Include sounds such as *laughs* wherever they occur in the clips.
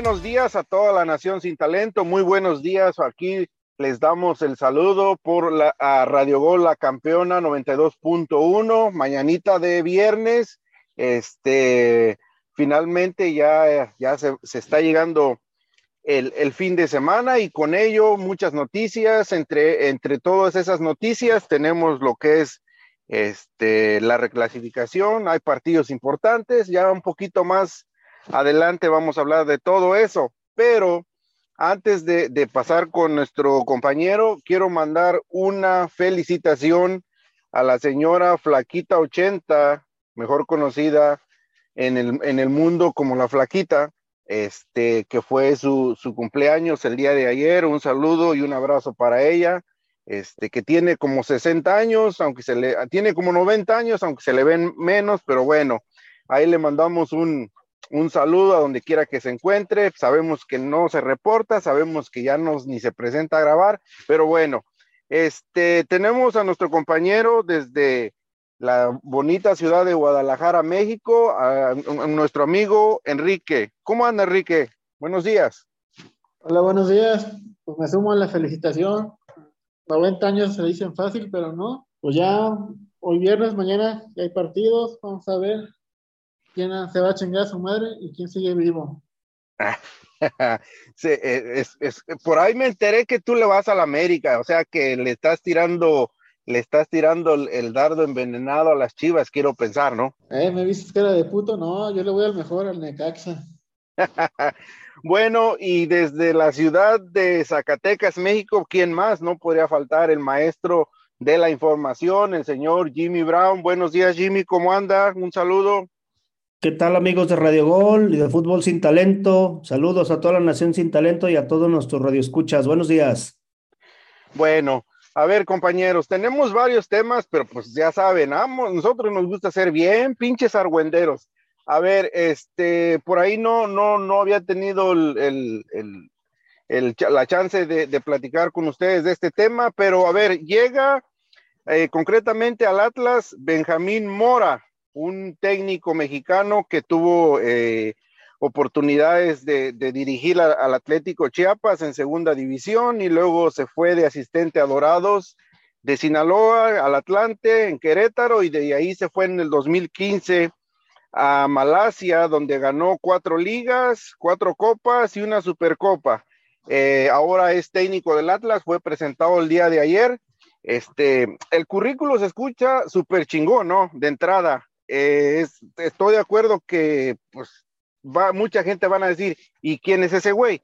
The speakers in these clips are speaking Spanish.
buenos días a toda la nación sin talento, muy buenos días. Aquí les damos el saludo por la a Radio Gol, la campeona 92.1, mañanita de viernes. Este, finalmente ya, ya se, se está llegando el, el, fin de semana y con ello muchas noticias. Entre, entre todas esas noticias tenemos lo que es este, la reclasificación, hay partidos importantes, ya un poquito más adelante vamos a hablar de todo eso, pero antes de, pasar con nuestro compañero, quiero mandar una felicitación a la señora Flaquita 80, mejor conocida en el, en el mundo como la Flaquita, este, que fue su, su, cumpleaños el día de ayer. Un saludo y un abrazo para ella, este, que tiene como 60 años, aunque se le, tiene como 90 años, aunque se le ven menos, pero bueno, ahí le mandamos un, un saludo a donde quiera que se encuentre. Sabemos que no se reporta, sabemos que ya no ni se presenta a grabar, pero bueno, este tenemos a nuestro compañero desde la bonita ciudad de Guadalajara, México, a, a nuestro amigo Enrique. ¿Cómo anda Enrique? Buenos días. Hola, buenos días. Pues me sumo a la felicitación. 90 años se dicen fácil, pero no. Pues ya hoy viernes, mañana ya hay partidos. Vamos a ver quién se va a chingar a su madre y quién sigue vivo. *laughs* sí, es, es, por ahí me enteré que tú le vas a la América, o sea que le estás tirando, le estás tirando el, el dardo envenenado a las chivas, quiero pensar, ¿no? Eh, me viste cara de puto, no, yo le voy al mejor, al Necaxa. *laughs* bueno, y desde la ciudad de Zacatecas, México, ¿quién más? No podría faltar el maestro de la información, el señor Jimmy Brown. Buenos días, Jimmy, ¿cómo anda? Un saludo. ¿Qué tal amigos de Radio Gol y de Fútbol Sin Talento? Saludos a toda la Nación Sin Talento y a todos nuestros radioescuchas. Buenos días. Bueno, a ver compañeros, tenemos varios temas, pero pues ya saben, nosotros nos gusta ser bien pinches argüenderos. A ver, este, por ahí no, no, no había tenido el, la chance de, de, platicar con ustedes de este tema, pero a ver, llega eh, concretamente al Atlas Benjamín Mora, un técnico mexicano que tuvo eh, oportunidades de, dirigir al Atlético Chiapas en segunda división y luego se fue de asistente a Dorados de Sinaloa al Atlante en Querétaro y de ahí se fue en el 2015 a Malasia donde ganó cuatro ligas, cuatro copas y una supercopa. Eh, ahora es técnico del Atlas, fue presentado el día de ayer. Este, el currículo se escucha súper chingón, ¿no? De entrada, eh, es, estoy de acuerdo que pues va, mucha gente van a decir, ¿y quién es ese güey?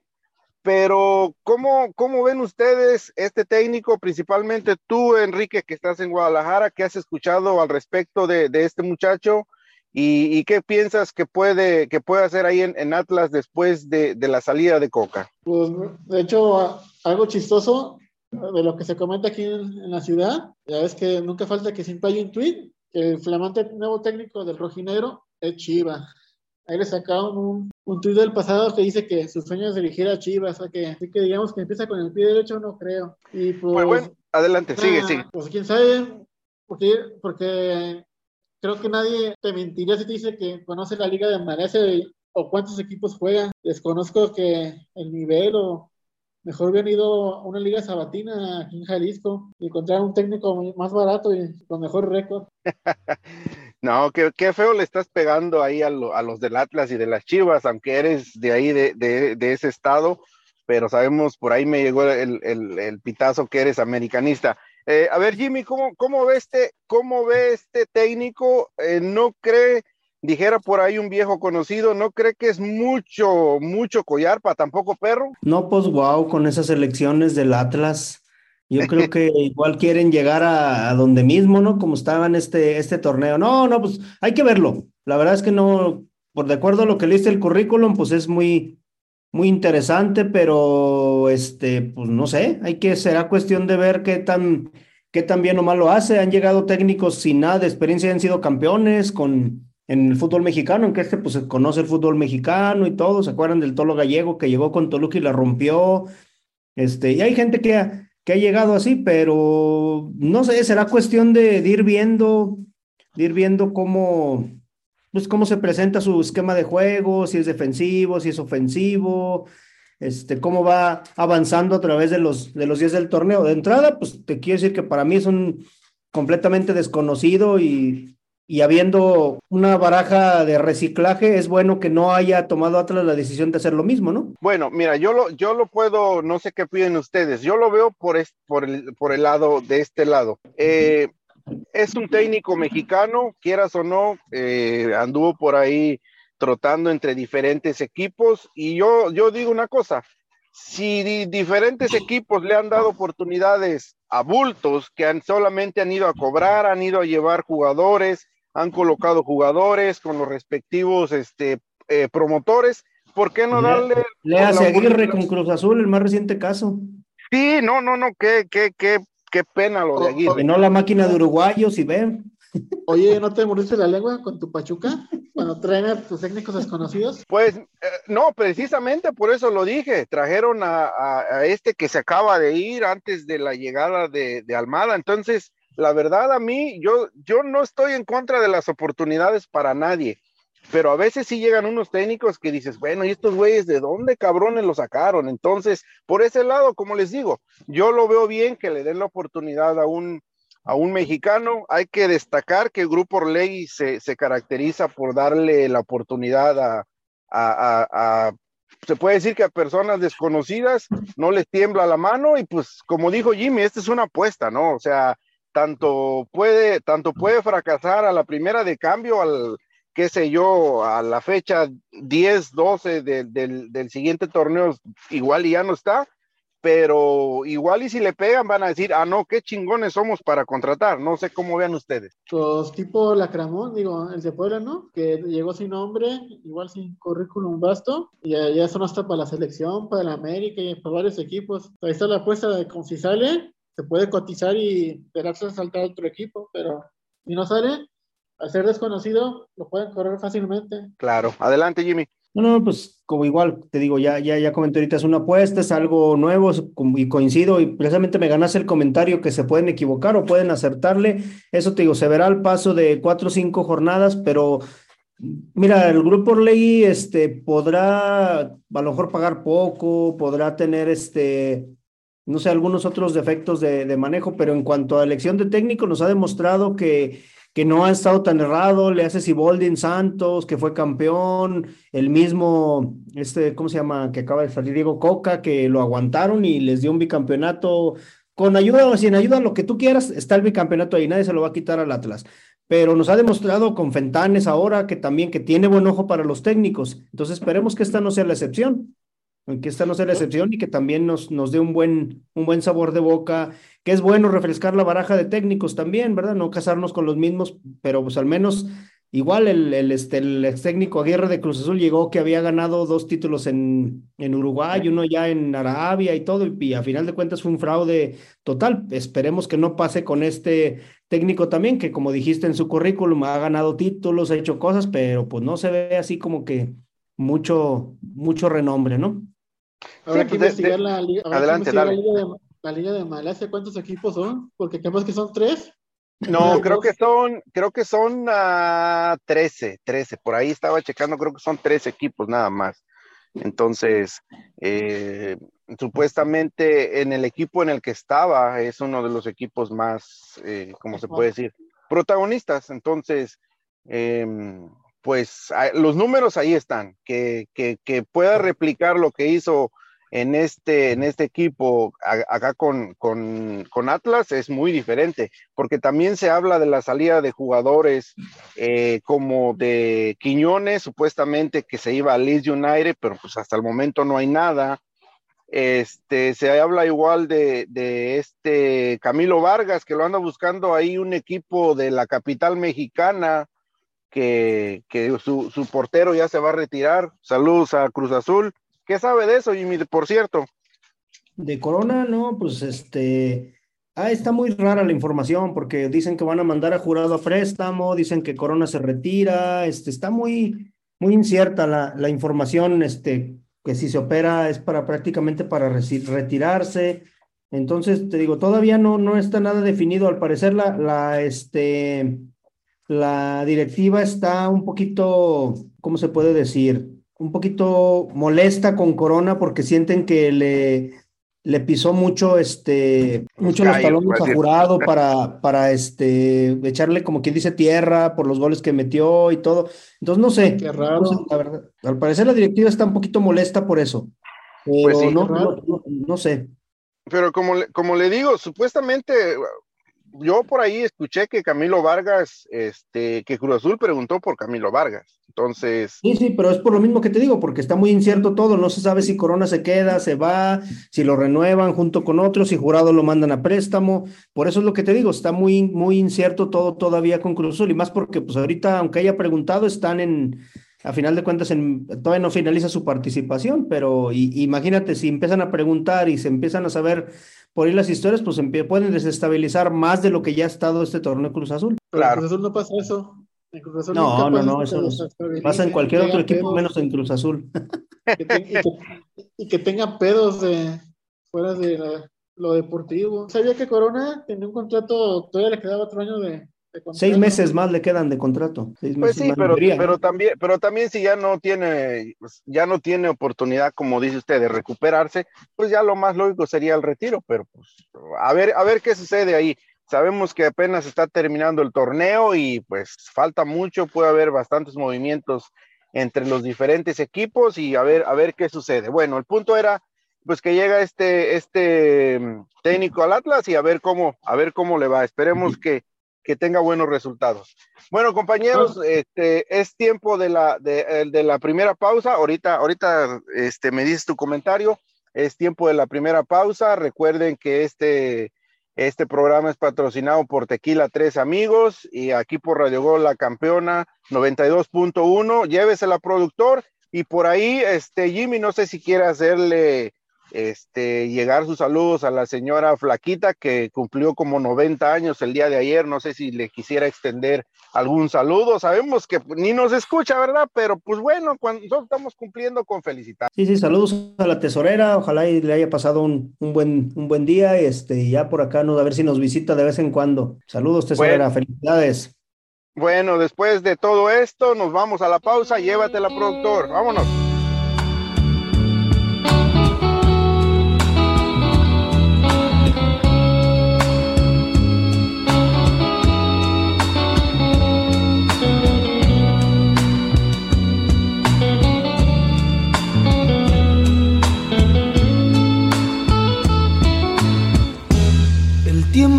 Pero, ¿cómo, ¿cómo ven ustedes este técnico, principalmente tú, Enrique, que estás en Guadalajara, que has escuchado al respecto de, este muchacho? ¿Y, ¿Y, qué piensas que puede, que puede hacer ahí en, Atlas después de, la salida de Coca? Pues, de hecho, algo chistoso de lo que se comenta aquí en, en la ciudad, ya ves que nunca falta que siempre hay un tweet el flamante nuevo técnico del rojinegro es Chiva. Ahí le sacaron un, un tuit del pasado que dice que su sueño es dirigir a Chivas, o sea que, así que digamos que empieza con el pie derecho, no creo. Y pues, bueno, bueno, adelante, sigue, ah, sigue. Pues quién sabe, porque, porque creo que nadie te mentiría si te dice que conoce la Liga de Malasia o cuántos equipos juegan. Desconozco que el nivel o mejor hubieran ido a una liga sabatina aquí en Jalisco y encontrar un técnico más barato y con mejor récord. *laughs* no, qué, feo le estás pegando ahí a, lo, a, los del Atlas y de las Chivas, aunque eres de ahí, de, ese estado, pero sabemos, por ahí me llegó el pitazo que eres americanista. Eh, a ver, Jimmy, ¿cómo, cómo, ve este, ¿cómo ve este técnico? Eh, ¿No cree dijera por ahí un viejo conocido, ¿no cree que es mucho, mucho collar para tampoco perro? No, pues wow, con esas elecciones del Atlas. Yo creo *laughs* que igual quieren llegar a, a, donde mismo, ¿no? Como estaba en este, este torneo. No, no, pues hay que verlo. La verdad es que no, por de acuerdo a lo que leíste el currículum, pues es muy, muy interesante, pero este, pues no sé, hay que, será cuestión de ver qué tan, qué tan bien o mal lo hace. Han llegado técnicos sin nada de experiencia, han sido campeones con en el fútbol mexicano, en que este pues conoce el fútbol mexicano y todo, ¿se acuerdan del Tolo Gallego que llegó con Toluca y la rompió? Este, y hay gente que ha, que ha llegado así, pero no sé, será cuestión de, de ir viendo, de ir viendo cómo, pues cómo se presenta su esquema de juego, si es defensivo, si es ofensivo, este, cómo va avanzando a través de los, de los días del torneo. De entrada, pues te quiero decir que para mí es un completamente desconocido y, y habiendo una baraja de reciclaje, es bueno que no haya tomado Atlas la decisión de hacer lo mismo, ¿no? Bueno, mira, yo lo, yo lo puedo, no sé qué piden ustedes, yo lo veo por, por, el, por el lado de este lado. Eh, es un técnico mexicano, quieras o no, eh, anduvo por ahí trotando entre diferentes equipos y yo, yo digo una cosa, si diferentes equipos le han dado oportunidades a bultos que han, solamente han ido a cobrar, han ido a llevar jugadores, han colocado jugadores con los respectivos este, eh, promotores, ¿por qué no darle... Le hace Aguirre con Cruz Azul, el más reciente caso. Sí, no, no, no, qué, qué, qué, qué pena lo de Aguirre. no la máquina de uruguayos y ven. Oye, ¿no te moriste la lengua con tu Pachuca cuando traen a tus técnicos desconocidos? Pues eh, no, precisamente por eso lo dije. Trajeron a, este que se acaba de ir antes de la llegada de, de, Almada. Entonces, la verdad a mí, yo, yo no estoy en contra de las oportunidades para nadie. Pero a veces sí llegan unos técnicos que dices, bueno, ¿y estos güeyes de dónde cabrones lo sacaron? Entonces, por ese lado, como les digo, yo lo veo bien que le den la oportunidad a un, a un mexicano. Hay que destacar que el Grupo Orlegui se, se caracteriza por darle la oportunidad a, a, a, se puede decir que a personas desconocidas no les tiembla la mano y pues como dijo Jimmy, esta es una apuesta, ¿no? O sea, tanto puede, tanto puede fracasar a la primera de cambio, al, qué sé yo, a la fecha 10, 12 del, del siguiente torneo, igual y ya no está, pero igual y si le pegan van a decir, ah, no, qué chingones somos para contratar, no sé cómo vean ustedes. Pues tipo Lacramón, digo, el de Puebla, ¿no? Que llegó sin nombre, igual sin currículum vasto, y ya, eso no está para la selección, para la América y para varios equipos. Ahí está la apuesta de con si sale, se puede cotizar y esperarse a saltar a otro equipo, pero si no sale, al ser desconocido, lo pueden correr fácilmente. Claro, adelante Jimmy. No, no, pues como igual te digo, ya, ya, ya comenté ahorita, es una apuesta, es algo nuevo y coincido y precisamente me ganas el comentario que se pueden equivocar o pueden acertarle. Eso te digo, se verá al paso de cuatro o cinco jornadas, pero mira, el grupo ley este, podrá a lo mejor pagar poco, podrá tener este, no sé, algunos otros defectos de, de manejo, pero en cuanto a elección de técnico nos ha demostrado que que no ha estado tan errado, le hace Siboldi Santos, que fue campeón, el mismo, este, ¿cómo se llama? Que acaba de salir Diego Coca, que lo aguantaron y les dio un bicampeonato, con ayuda o sin ayuda, lo que tú quieras, está el bicampeonato ahí, nadie se lo va a quitar al Atlas. Pero nos ha demostrado con Fentanes ahora que también que tiene buen ojo para los técnicos. Entonces esperemos que esta no sea la excepción que esta no sea la excepción y que también nos, nos dé un buen, un buen sabor de boca, que es bueno refrescar la baraja de técnicos también, ¿verdad? No casarnos con los mismos, pero pues al menos igual el, el, este, el ex técnico Aguirre de Cruz Azul llegó que había ganado dos títulos en, en Uruguay, uno ya en Arabia y todo, y, y a final de cuentas fue un fraude total. Esperemos que no pase con este técnico también, que como dijiste en su currículum, ha ganado títulos, ha hecho cosas, pero pues no se ve así como que mucho, mucho renombre, ¿no? Habrá que investigar, la, liga, adelante, la, liga de, la Liga de Malasia, ¿cuántos equipos son? Porque capaz que son tres. No, *laughs* creo que son, creo que son uh, 13, 13, por ahí estaba checando, creo que son tres equipos nada más. Entonces, eh, supuestamente en el equipo en el que estaba es uno de los equipos más, eh, ¿cómo se puede decir? Protagonistas. Entonces, eh, pues los números ahí están, que, que, que, pueda replicar lo que hizo en este, en este equipo acá con, con, con, Atlas es muy diferente, porque también se habla de la salida de jugadores eh, como de Quiñones, supuestamente que se iba a Leeds United, pero pues hasta el momento no hay nada. Este, se habla igual de, de este Camilo Vargas, que lo anda buscando ahí un equipo de la capital mexicana, que, su, su, portero ya se va a retirar. Saludos a Cruz Azul. ¿Qué sabe de eso, Jimmy, por cierto? De Corona, no, pues este. Ah, está muy rara la información porque dicen que van a mandar a jurado a préstamo, dicen que Corona se retira, este, está muy, muy incierta la, la información, este, que si se opera es para prácticamente para retirarse. Entonces, te digo, todavía no, no está nada definido. Al parecer, la, la, este, la directiva está un poquito, ¿cómo se puede decir? Un poquito molesta con Corona porque sienten que le le pisó mucho, este, mucho los talones a jurado *laughs* para, para este, echarle como quien dice tierra por los goles que metió y todo. Entonces, no sé. Qué raro. la verdad, al parecer la directiva está un poquito molesta por eso. Pues sí, no, no, sé. Pero como, como le digo, supuestamente yo por ahí escuché que Camilo Vargas, este, que Cruz Azul preguntó por Camilo Vargas. Entonces. Sí, sí, pero es por lo mismo que te digo, porque está muy incierto todo. No se sabe si Corona se queda, se va, si lo renuevan junto con otros, si Jurado lo mandan a préstamo. Por eso es lo que te digo, está muy, muy incierto todo todavía con Cruz Azul. Y más porque, pues ahorita, aunque haya preguntado, están en. A final de cuentas, en, todavía no finaliza su participación, pero imagínate si empiezan a preguntar y se empiezan a saber por ahí las historias, pues pueden desestabilizar más de lo que ya ha estado este torneo Cruz Azul. Claro. Cruz Azul no pasa eso. no, no, no, eso pasa en cualquier otro equipo menos en Cruz Azul. y, que, tenga pedos de fuera de lo deportivo. Sabía que Corona tenía un contrato, todavía le quedaba otro año de, Seis meses más le quedan de contrato. pues sí, pero, pero, también, pero también si ya no tiene, pues, ya no tiene oportunidad, como dice usted, de recuperarse, pues ya lo más lógico sería el retiro, pero pues a ver, a ver qué sucede ahí. Sabemos que apenas está terminando el torneo y pues falta mucho, puede haber bastantes movimientos entre los diferentes equipos y a ver, a ver qué sucede. Bueno, el punto era pues que llega este, este mm, técnico al Atlas y a ver cómo, a ver cómo le va. Esperemos que que tenga buenos resultados. Bueno, compañeros, ah. este, es tiempo de la, de, de, la primera pausa. Ahorita, ahorita este, me dices tu comentario. Es tiempo de la primera pausa. Recuerden que este, este programa es patrocinado por Tequila Tres Amigos y aquí por Radio Gol La Campeona 92.1. Llévesela, productor. Y por ahí, este, Jimmy, no sé si quiere hacerle este, llegar sus saludos a la señora Flaquita que cumplió como 90 años el día de ayer. No sé si le quisiera extender algún saludo. Sabemos que ni nos escucha, ¿verdad? Pero pues bueno, cuando nosotros estamos cumpliendo con felicidad. Sí, sí, saludos a la tesorera. Ojalá le haya pasado un, buen, un buen día. Este, ya por acá, no, a ver si nos visita de vez en cuando. Saludos, tesorera. Felicidades. Bueno, después de todo esto, nos vamos a la pausa. Llévatela, productor. Vámonos.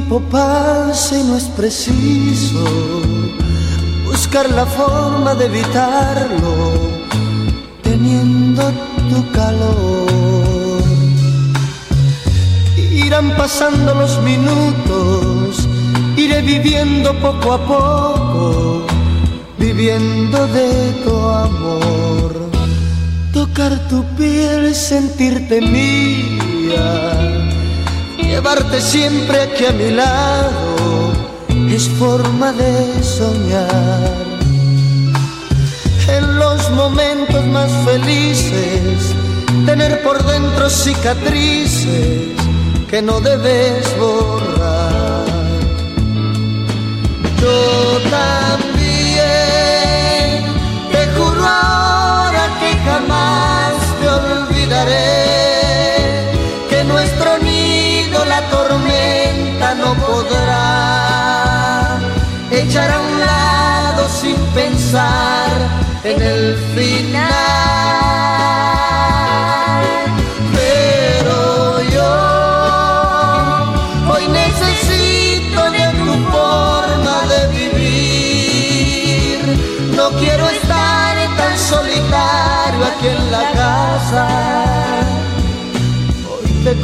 Tiempo pasa y no es preciso buscar la forma de evitarlo, teniendo tu calor. Irán pasando los minutos, iré viviendo poco a poco, viviendo de tu amor. Tocar tu piel, sentirte mía Llevarte siempre aquí a mi lado es forma de soñar. En los momentos más felices, tener por dentro cicatrices que no debes borrar. Yo también te juro ahora que jamás te olvidaré no podrá echar a un lado sin pensar en el final.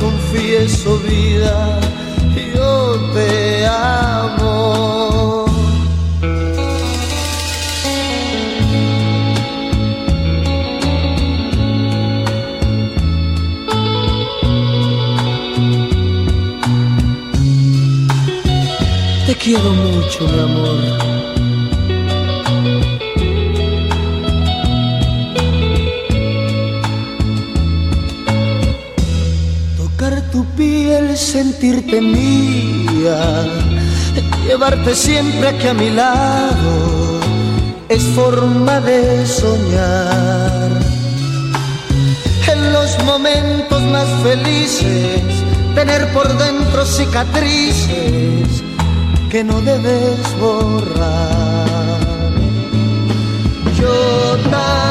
Confieso vida te amo. Te quiero mucho, mi amor. Sentirte mía, llevarte siempre aquí a mi lado es forma de soñar. En los momentos más felices, tener por dentro cicatrices que no debes borrar. Yo también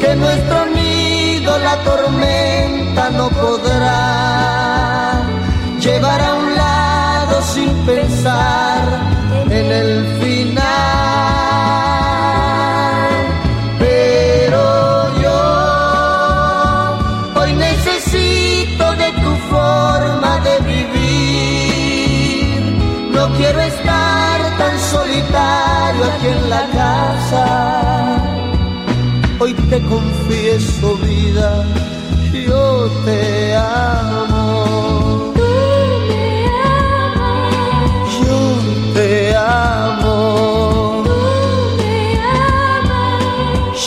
que nuestro nido la tormenta no podrá llevar a un lado sin pensar te confieso vida, yo te amo. Yo te amo.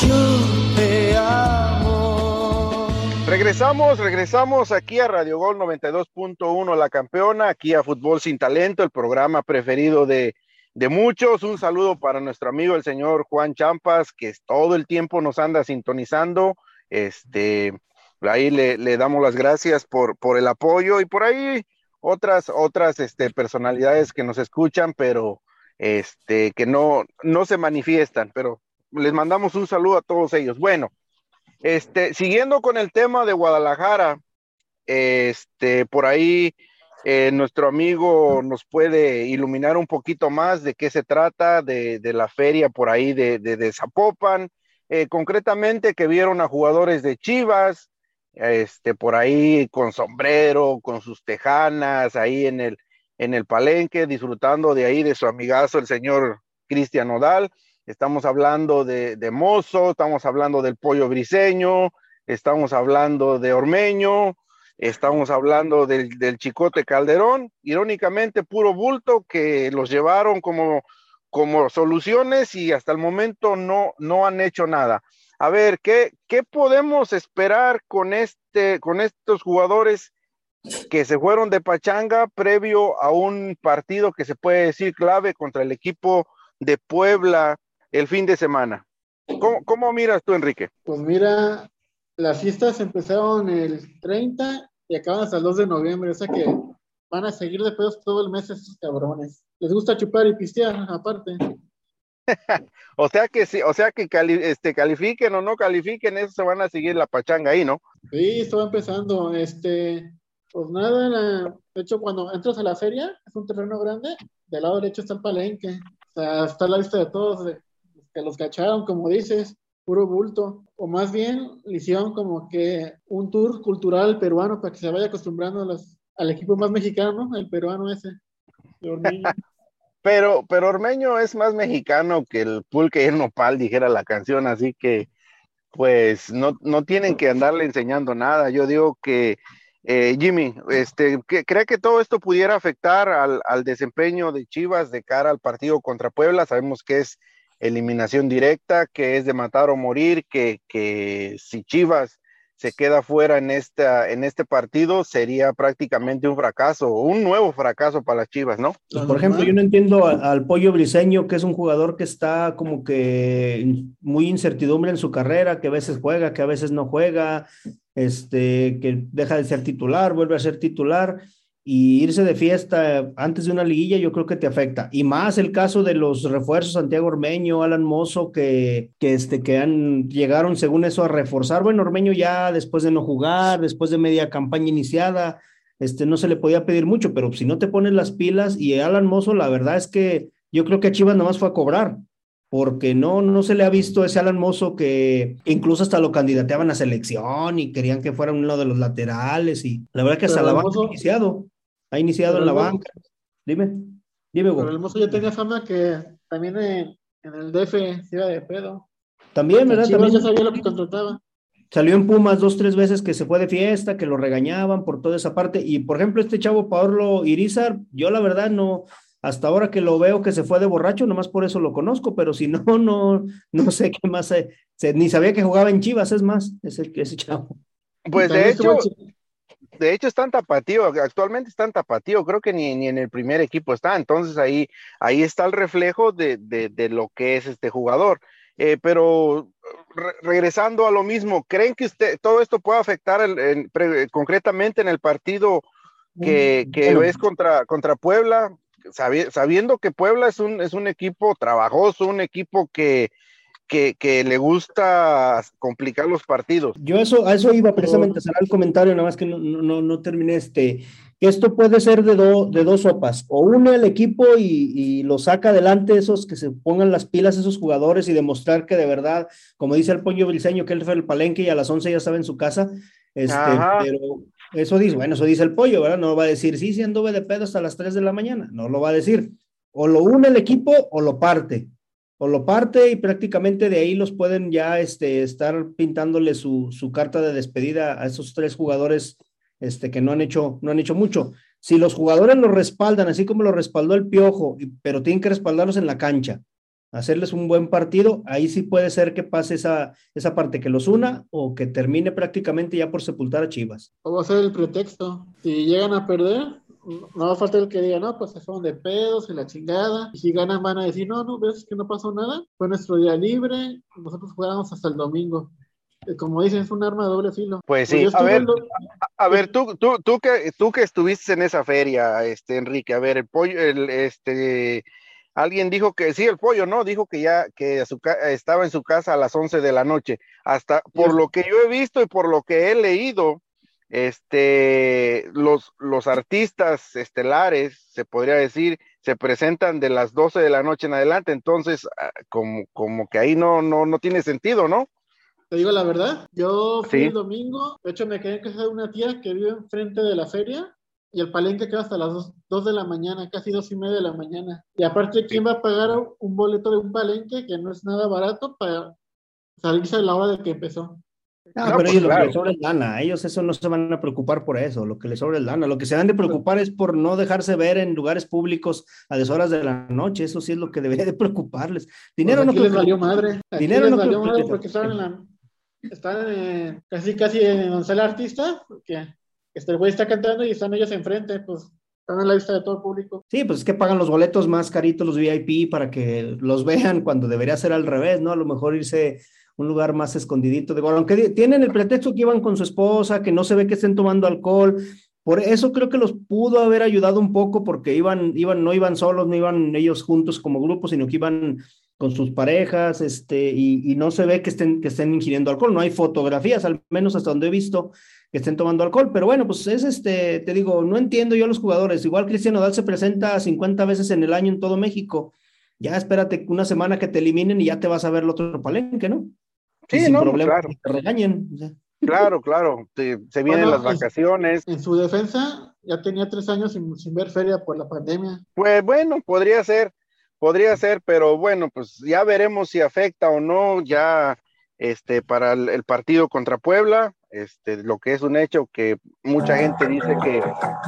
Yo te amo. Regresamos, regresamos aquí a Radio Gol 92.1, la campeona, aquí a Fútbol Sin Talento, el programa preferido de, de muchos. Un saludo para nuestro amigo el señor Juan Champas, que todo el tiempo nos anda sintonizando. Este, ahí le, le damos las gracias por, por el apoyo y por ahí otras, otras este, personalidades que nos escuchan, pero este, que no, no se manifiestan, pero les mandamos un saludo a todos ellos. Bueno, este, siguiendo con el tema de Guadalajara, este, por ahí eh, nuestro amigo nos puede iluminar un poquito más de qué se trata, de, la feria por ahí de Zapopan, eh, concretamente que vieron a jugadores de Chivas, este, por ahí con sombrero, con sus tejanas, ahí en el, en el palenque, disfrutando de ahí de su amigazo, el señor Cristian Odal. Estamos hablando de, de Mozo, estamos hablando del pollo briseño, estamos hablando de Ormeño, estamos hablando del, del Chicote Calderón, irónicamente puro bulto que los llevaron como, como soluciones y hasta el momento no, no han hecho nada. A ver, ¿qué, ¿qué podemos esperar con, este, con estos jugadores que se fueron de Pachanga previo a un partido que se puede decir clave contra el equipo de Puebla el fin de semana? ¿Cómo, cómo miras tú, Enrique? Pues mira, las fiestas empezaron el 30 y acaban hasta el 2 de noviembre, o sea que van a seguir de pedos todo el mes estos cabrones. Les gusta chupar y pistear, aparte. *laughs* o sea que sí, o sea que cali este, califiquen o no califiquen, eso se van a seguir la pachanga ahí, ¿no? Sí, esto va empezando. Este, pues nada, la- de hecho, cuando entras a la feria, es un terreno grande, del lado derecho está el palenque, o sea, está la lista de todos, de, que los cacharon, como dices, puro bulto, o más bien le hicieron como que un tour cultural peruano para que se vaya acostumbrando a los- al equipo más mexicano, ¿no? el peruano ese. *laughs* Pero, pero Ormeño es más mexicano que el pulque y el nopal, dijera la canción, así que pues no, no tienen que andarle enseñando nada. Yo digo que eh, Jimmy, este, ¿cree que todo esto pudiera afectar al, al desempeño de Chivas de cara al partido contra Puebla? Sabemos que es eliminación directa, que es de matar o morir, que, que si Chivas se queda fuera en, esta, en este partido sería prácticamente un fracaso, un nuevo fracaso para las Chivas, ¿no? Pues, por ejemplo, yo no entiendo al Pollo Briseño, que es un jugador que está como que muy incertidumbre en su carrera, que a veces juega, que a veces no juega, este, que deja de ser titular, vuelve a ser titular y irse de fiesta antes de una liguilla yo creo que te afecta. Y más el caso de los refuerzos Santiago Ormeño, Alan Mozo, que, que, este, que han, llegaron según eso a reforzar. Bueno, Ormeño ya después de no jugar, después de media campaña iniciada, este, no se le podía pedir mucho, pero si no te pones las pilas y Alan Mozo, la verdad es que yo creo que a Chivas nomás fue a cobrar, porque no, no se le ha visto ese Alan Mozo que incluso hasta lo candidateaban a selección y querían que fuera uno de los laterales y la verdad que hasta la iniciado, ha iniciado pero en la banca. Dime, dime, Pero mozo ya tenía fama que también en, en el DF se iba de pedo. También, ¿verdad? Chivas También ya sabía lo que contrataba. Salió en Pumas dos, tres veces que se fue de fiesta, que lo regañaban por toda esa parte. Y por ejemplo, este chavo Pablo Irizar, yo la verdad no, hasta ahora que lo veo que se fue de borracho, nomás por eso lo conozco, pero si no, no, no sé qué más, ni sabía que jugaba en Chivas, es más, ese, ese chavo. Pues de hecho, de hecho está en tapatío, actualmente está en tapatío, creo que ni, ni en el primer equipo está, entonces ahí, ahí está el reflejo de, de, lo que es este jugador. Eh, pero regresando a lo mismo, ¿creen que usted, todo esto puede afectar concretamente en el partido que, mm, que es contra, contra Puebla? sabiendo que Puebla es un, es un equipo trabajoso, un equipo que, que, le gusta complicar los partidos. Yo eso, a eso iba precisamente a cerrar el comentario, nada más que no, no, no terminé este. Esto puede ser de, de dos sopas. O une el equipo y, y, lo saca adelante, esos que se pongan las pilas, esos jugadores, y demostrar que de verdad, como dice el pollo briseño, que él fue el palenque y a las 11 ya estaba en su casa. Este, pero eso dice, bueno, eso dice el pollo, ¿verdad? No va a decir, sí, sí anduve de pedo hasta las 3 de la mañana. No lo va a decir. O lo une el equipo o lo parte o lo parte y prácticamente de ahí los pueden ya este, estar pintándole su, su, carta de despedida a esos tres jugadores este, que no han, hecho, no han hecho mucho. Si los jugadores los respaldan, así como lo respaldó el Piojo, pero tienen que respaldarlos en la cancha, hacerles un buen partido, ahí sí puede ser que pase esa, esa parte que los una o que termine prácticamente ya por sepultar a Chivas. O va a ser el pretexto. Si llegan a perder, no va a faltar el que diga, no, pues se fueron de pedos y la chingada. Y si ganan van a decir, no, no, ves que no pasó nada. Fue nuestro día libre, nosotros jugamos hasta el domingo. Eh, como dicen, es un arma de doble filo. Pues, pues sí, a ver, a, ver, tú, tú, tú, que, tú que estuviste en esa feria, este, Enrique, a ver, el pollo, el, este, alguien dijo que, sí, el pollo, ¿no? Dijo que ya, que su, estaba en su casa a las 11 de la noche. Hasta, por lo que yo he visto y por lo que he leído, este, los, los artistas estelares, se podría decir, se presentan de las 12 de la noche en adelante, entonces ah, como, como que ahí no, no, no tiene sentido, ¿no? Te digo la verdad, yo fui el domingo, de hecho me quedé en casa de una tía que vive enfrente de la feria y el palenque queda hasta las 2, de la mañana, casi dos y media de la mañana. Y aparte, ¿quién va a pagar un boleto de un palenque que no es nada barato para salirse a la hora de que empezó? No, pero pues ellos lo que les sobra es lana, ellos eso no se van a preocupar por eso, lo que les sobra es lana, lo que se van de preocupar es por no dejarse ver en lugares públicos a deshoras de la noche, eso sí es lo que debería de preocuparles. Dinero pues no les valió madre, dinero no valió madre porque estaban en la, están casi casi en donde el artista, porque este güey está cantando y están ellos enfrente, pues están en la vista de todo el público. Sí, pues es que pagan los boletos más caritos los VIP para que los vean cuando debería ser al revés, ¿no? A lo mejor irse un lugar más escondidito. De, aunque tienen el pretexto que iban con su esposa, que no se ve que estén tomando alcohol, por eso creo que los pudo haber ayudado un poco porque iban, iban, no iban solos, no iban ellos juntos como grupo, sino que iban con sus parejas, este, y, no se ve que estén, que estén ingiriendo alcohol. No hay fotografías, al menos hasta donde he visto que estén tomando alcohol, pero bueno, pues es este, te digo, no entiendo yo a los jugadores. Igual Cristian Odal se presenta 50 veces en el año en todo México. Ya espérate una semana que te eliminen y ya te vas a ver el otro palenque, ¿no? Sí, no, claro. regañen. Claro, claro, se vienen las vacaciones. En, su defensa, ya tenía tres años sin, ver feria por la pandemia. Pues bueno, podría ser, podría ser, pero bueno, pues ya veremos si afecta o no ya este para el, partido contra Puebla, este lo que es un hecho que mucha gente dice que,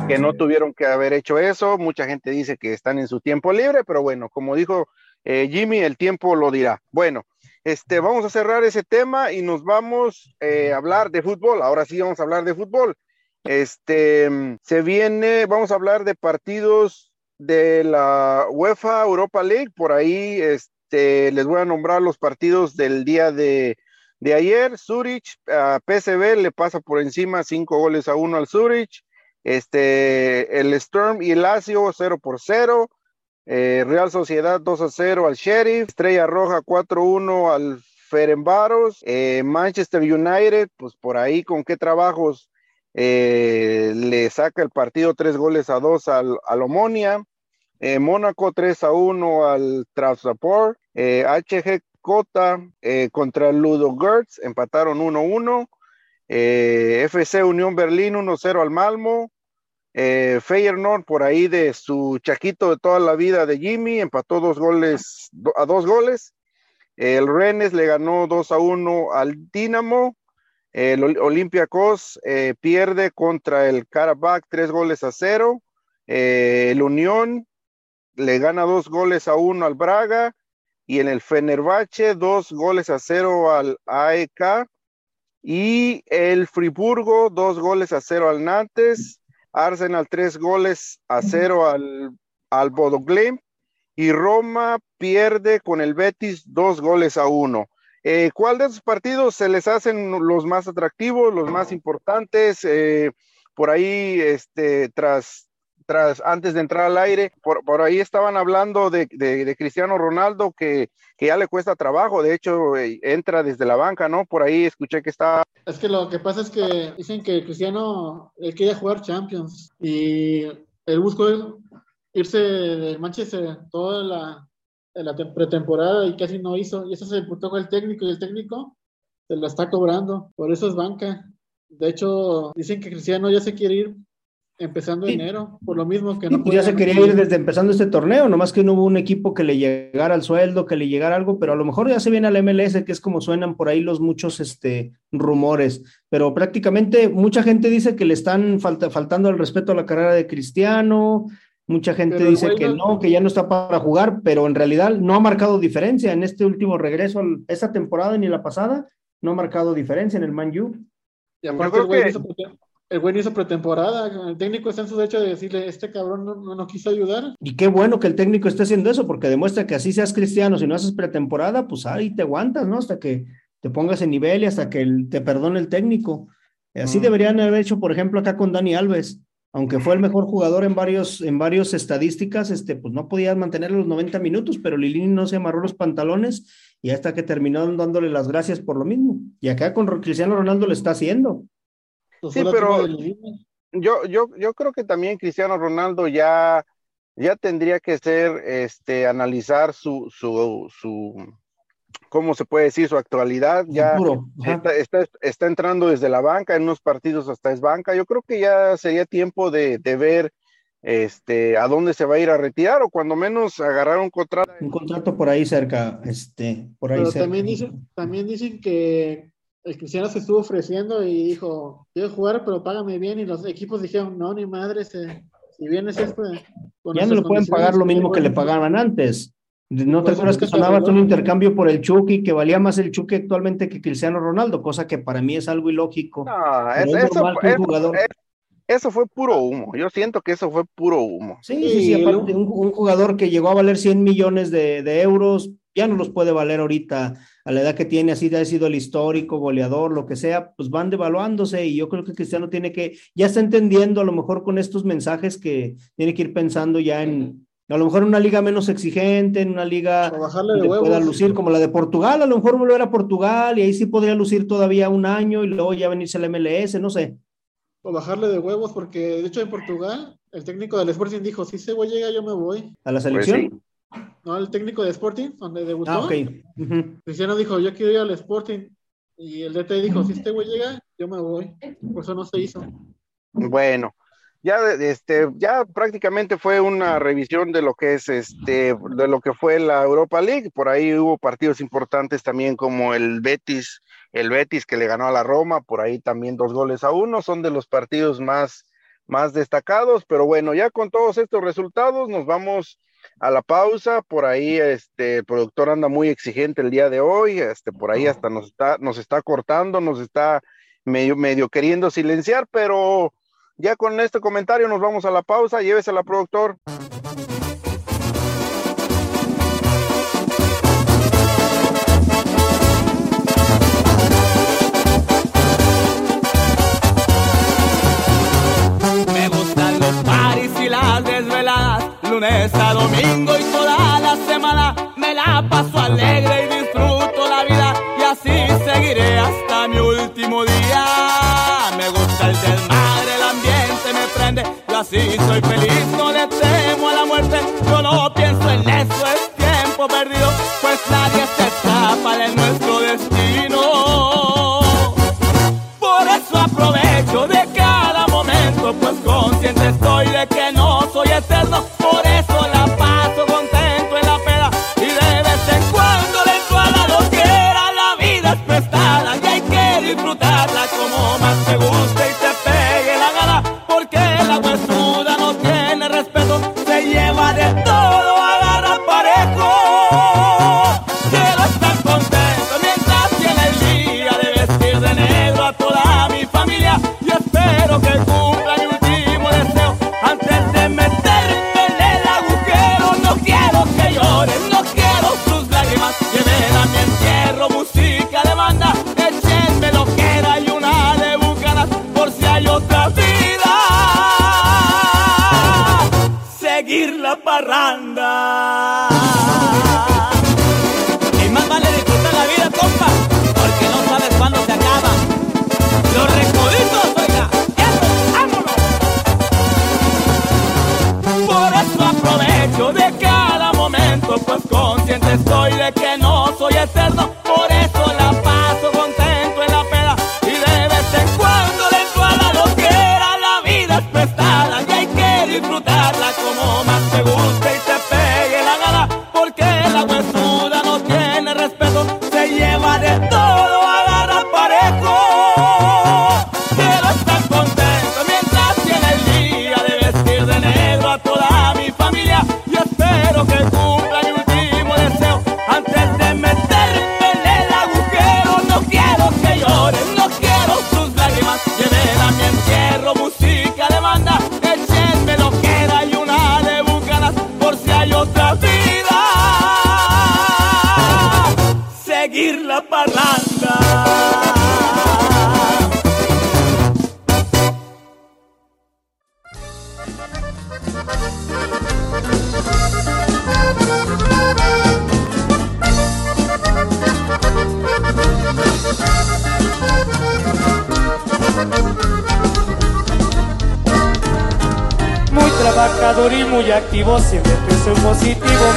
que no tuvieron que haber hecho eso, mucha gente dice que están en su tiempo libre, pero bueno, como dijo eh, Jimmy, el tiempo lo dirá. Bueno, este, vamos a cerrar ese tema y nos vamos eh, a hablar de fútbol. Ahora sí vamos a hablar de fútbol. Este, se viene, vamos a hablar de partidos de la UEFA Europa League. Por ahí, este, les voy a nombrar los partidos del día de, ayer. Zurich, a PSV le pasa por encima cinco goles a uno al Zurich. Este, el Storm y el Lazio 0 por 0. Eh, Real Sociedad 2 a 0 al Sheriff, Estrella Roja 4-1 al Ferenbaros, eh, Manchester United, pues por ahí con qué trabajos eh, le saca el partido 3 goles a 2 al, al Omonia, Mónaco 3 a 1 al Trabzonspor, HG Cota contra el Ludo Gertz, empataron 1-1, FC Unión Berlín 1-0 al Malmo, eh, por ahí de su chaquito de toda la vida de Jimmy, empató dos goles a dos goles. El Rennes le ganó 2 a 1 al Dinamo. El Olympiacos eh, pierde contra el Karabakh tres goles a cero. Eh, el Unión le gana dos goles a uno al Braga y en el Fenerbahce dos goles a cero al AEK y el Friburgo dos goles a cero al Nantes, Arsenal tres goles a cero al, al y Roma pierde con el Betis dos goles a uno. Eh, ¿Cuál de esos partidos se les hacen los más atractivos, los más importantes? Eh, por ahí, este, tras, tras, antes de entrar al aire, por, por ahí estaban hablando de, de, Cristiano Ronaldo que, que, ya le cuesta trabajo, de hecho, eh, entra desde la banca, ¿no? Por ahí escuché que está... Es que lo que pasa es que dicen que Cristiano él quería jugar Champions y él buscó irse del Manchester toda la, la pretemporada y casi no hizo. Y eso se imputó con el técnico y el técnico se la está cobrando. Por eso es banca. De hecho, dicen que Cristiano ya se quiere ir empezando enero, por lo mismo que no pues Ya se quería ir desde empezando este torneo, nomás que no hubo un equipo que le llegara al sueldo, que le llegara algo, pero a lo mejor ya se viene al MLS, que es como suenan por ahí los muchos este, rumores. Pero prácticamente mucha gente dice que le están faltando el respeto a la carrera de Cristiano, Mucha gente dice que no, que ya no está para jugar, pero en realidad no ha marcado diferencia en este último regreso, esta temporada ni la pasada, no ha marcado diferencia en el Man U. Y aparte el güey, hizo, el hizo pretemporada, el técnico está en su derecho de decirle, este cabrón no, no, quiso ayudar. Y qué bueno que el técnico esté haciendo eso, porque demuestra que así seas cristiano, si no haces pretemporada, pues ahí te aguantas, ¿no? Hasta que te pongas en nivel y hasta que te perdone el técnico. Así mm. deberían haber hecho, por ejemplo, acá con Dani Alves aunque fue el mejor jugador en varios, en varios estadísticas, este, pues no podía mantener los 90 minutos, pero Lilini no se amarró los pantalones y hasta que terminó dándole las gracias por lo mismo. Y acá con Cristiano Ronaldo lo está haciendo. Pues sí, pero yo, yo, yo creo que también Cristiano Ronaldo ya, ya tendría que ser, este, analizar su, su, su, ¿cómo se puede decir? Su actualidad ya está, está, entrando desde la banca, en unos partidos hasta es banca. Yo creo que ya sería tiempo de, de, ver este, a dónde se va a ir a retirar o cuando menos agarrar un contrato. Un contrato por ahí cerca, este, por ahí Pero cerca. También, dicen, también dicen que el Cristiano se estuvo ofreciendo y dijo, quiero jugar, pero págame bien. Y los equipos dijeron, no, ni madre, se, si vienes esto... Ya no le pueden pagar lo mismo que le pagaban antes. ¿No te pues, acuerdas que sonaba un intercambio por el Chucky, que valía más el Chucky actualmente que Cristiano Ronaldo? Cosa que para mí es algo ilógico. No, eso, fue puro humo. Yo siento que eso fue puro humo. Sí, sí, sí. Aparte, un, jugador que llegó a valer 100 millones de, euros, ya no los puede valer ahorita a la edad que tiene, así ha sido el histórico, goleador, lo que sea, pues van devaluándose y yo creo que Cristiano tiene que, ya está entendiendo a lo mejor con estos mensajes que tiene que ir pensando ya en, a lo mejor en una liga menos exigente, en una liga que pueda lucir como la de Portugal, a lo mejor volver a Portugal y ahí sí podría lucir todavía un año y luego ya venirse al MLS, no sé. O bajarle de huevos, porque de hecho en Portugal el técnico del Sporting dijo, si ese güey llega yo me voy. ¿A la selección? Pues no, el técnico de Sporting, donde debutó. Ah, ok. Cristiano dijo, yo quiero ir al Sporting. Y el DT dijo, si este güey llega, yo me voy. Por eso no se hizo. Bueno, ya este ya prácticamente fue una revisión de lo que es este de lo que fue la Europa League por ahí hubo partidos importantes también como el Betis el Betis que le ganó a la Roma por ahí también dos goles a uno son de los partidos más más destacados pero bueno ya con todos estos resultados nos vamos a la pausa por ahí este el productor anda muy exigente el día de hoy este por ahí hasta nos está nos está cortando nos está medio medio queriendo silenciar pero ya con este comentario nos vamos a la pausa. Llévesela, productor. Lunes domingo y toda la semana. Me la paso alegre y disfruto la vida y así seguiré hasta mi último día. Me gusta el desmadre yo así soy feliz, no le temo a la muerte, yo no pienso en eso, es tiempo perdido, pues nadie se escapa de nuestro Saranda.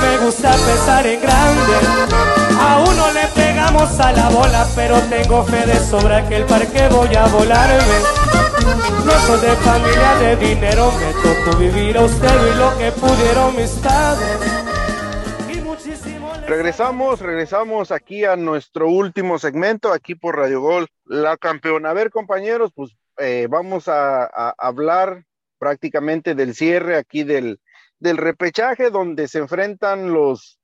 Me gusta pensar en grande. A uno le pegamos a la bola, pero tengo fe de sobra que el parque voy a volarme. No soy de familia de dinero, me tocó vivir austero y lo que pudieron mis padres. Y muchísimo Regresamos, regresamos aquí a nuestro último segmento, aquí por Radio Gol, la campeona. A ver, compañeros, pues eh, vamos a, a hablar prácticamente del cierre aquí del, del repechaje, donde se enfrentan los,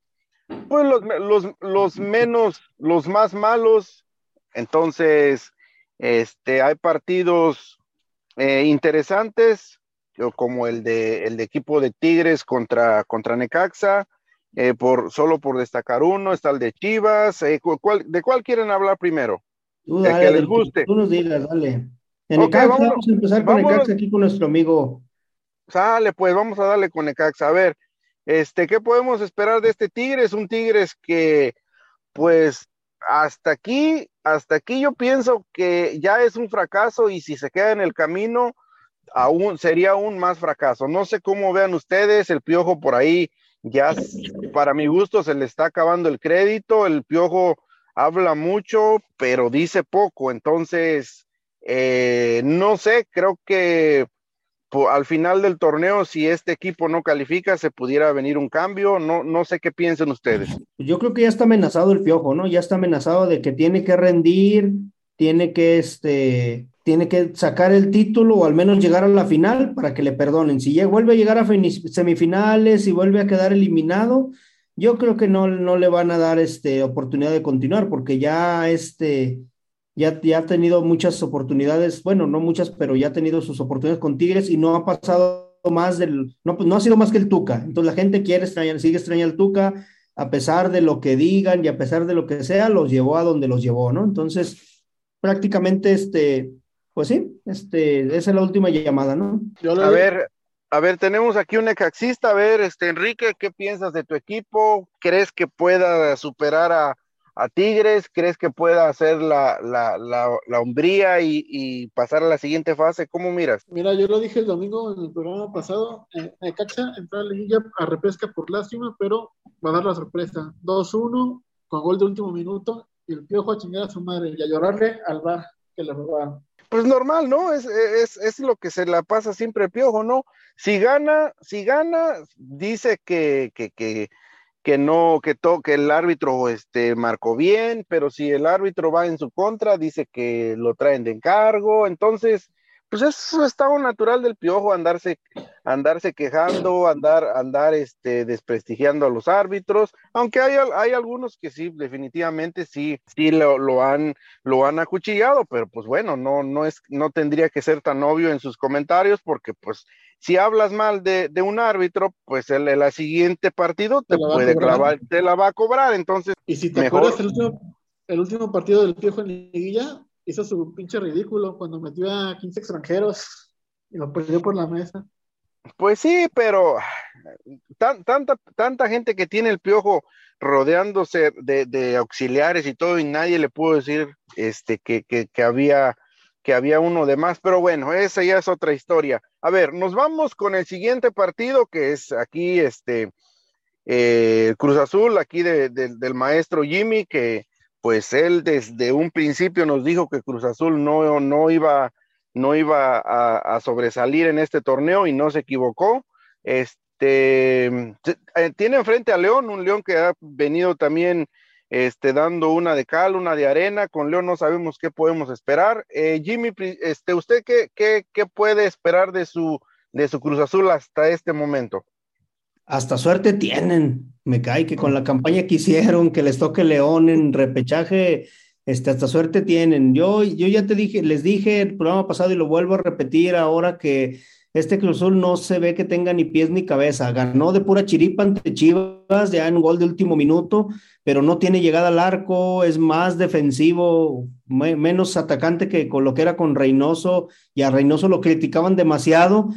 pues los, los, los menos, los más malos. Entonces, este, hay partidos eh, interesantes, como el de el de equipo de Tigres contra, contra Necaxa. Eh, por, solo por destacar uno, está el de Chivas. eh, cu- ¿cuál- ¿De cuál quieren hablar primero? Tú que dale, les que guste. Tú nos digas, dale. En Ok, Necaxa, vámonos. vamos a empezar con Vámonos. Necaxa aquí con nuestro amigo. Sale, pues vamos a darle con Necaxa. A ver, este, ¿qué podemos esperar de este Tigres? Un Tigres que, pues, hasta aquí, hasta aquí yo pienso que ya es un fracaso y si se queda en el camino, aún sería aún más fracaso. No sé cómo vean ustedes, el Piojo por ahí ya, para mi gusto, se le está acabando el crédito. El Piojo habla mucho, pero dice poco. Entonces, eh, no sé, creo que al final del torneo, si este equipo no califica, se pudiera venir un cambio. No, no sé qué piensen ustedes. Yo creo que ya está amenazado el Piojo, ¿no? Ya está amenazado de que tiene que rendir, tiene que, este, tiene que sacar el título o al menos llegar a la final para que le perdonen. Si vuelve a llegar a semifinales y vuelve a quedar eliminado, yo creo que no, no le van a dar este, oportunidad de continuar porque ya, este, ya, ya ha tenido muchas oportunidades, bueno, no muchas, pero ya ha tenido sus oportunidades con Tigres y no ha pasado más del, no, pues no ha sido más que el Tuca. Entonces la gente quiere extrañar, sigue extrañando al Tuca a pesar de lo que digan y a pesar de lo que sea, los llevó a donde los llevó, ¿no? Entonces, prácticamente, este, pues sí, este, esa es la última llamada, ¿no? Yo A ver, a ver, tenemos aquí un necaxista. A ver, este Enrique, ¿qué piensas de tu equipo? ¿Crees que pueda superar a, a Tigres? ¿Crees que pueda hacer la, la, la, la hombría y, y pasar a la siguiente fase? ¿Cómo miras? Mira, yo lo dije el domingo en el programa pasado, eh, Necaxa entró a la liguilla a repesca por lástima, pero va a dar la sorpresa. 2-1 con gol de último minuto y el piojo a chingar a su madre y a llorarle al bar que le robaron. Pues normal, ¿no? Es, es, es lo que se la pasa siempre el piojo, ¿no? Si gana, si gana, dice que, que, que, que no, que, to, que el árbitro este, marcó bien, pero si el árbitro va en su contra, dice que lo traen de encargo, entonces, pues es su estado natural del piojo, andarse, andarse quejando, andar, andar este, desprestigiando a los árbitros, aunque hay, hay algunos que sí, definitivamente sí, sí lo, lo han, lo han acuchillado, pero pues bueno, no, no es, no tendría que ser tan obvio en sus comentarios, porque pues si hablas mal de, de un árbitro, pues el, el, siguiente partido te, Te la va a puede cobrar. clavar, te la va a cobrar, entonces Y si te Mejor. acuerdas, el último, el último partido del Piojo en liguilla hizo su pinche ridículo cuando metió a 15 extranjeros y lo perdió por la mesa. Pues sí, pero tanta, tanta gente que tiene el piojo rodeándose de, auxiliares y todo, y nadie le pudo decir este, que, que, había, que había uno de más, pero bueno, esa ya es otra historia. A ver, nos vamos con el siguiente partido, que es aquí, este, eh, Cruz Azul, aquí del maestro Jimmy, que pues él desde un principio nos dijo que Cruz Azul no, no iba, no iba a, sobresalir en este torneo y no se equivocó. Este, eh, tiene enfrente a León, un León que ha venido también este, dando una de cal, una de arena. Con León no sabemos qué podemos esperar. Eh, Jimmy, este, ¿usted qué, qué, qué, puede esperar de su, de su Cruz Azul hasta este momento? Hasta suerte tienen. Me cae que con la campaña que hicieron, que les toque León en repechaje, este, hasta suerte tienen. Yo, yo ya te dije, les dije el programa pasado y lo vuelvo a repetir ahora que este Cruz no se ve que tenga ni pies ni cabeza. Ganó de pura chiripa ante Chivas, ya en gol de último minuto, pero no tiene llegada al arco, es más defensivo, menos atacante que con lo que era con Reynoso, y a Reynoso lo criticaban demasiado,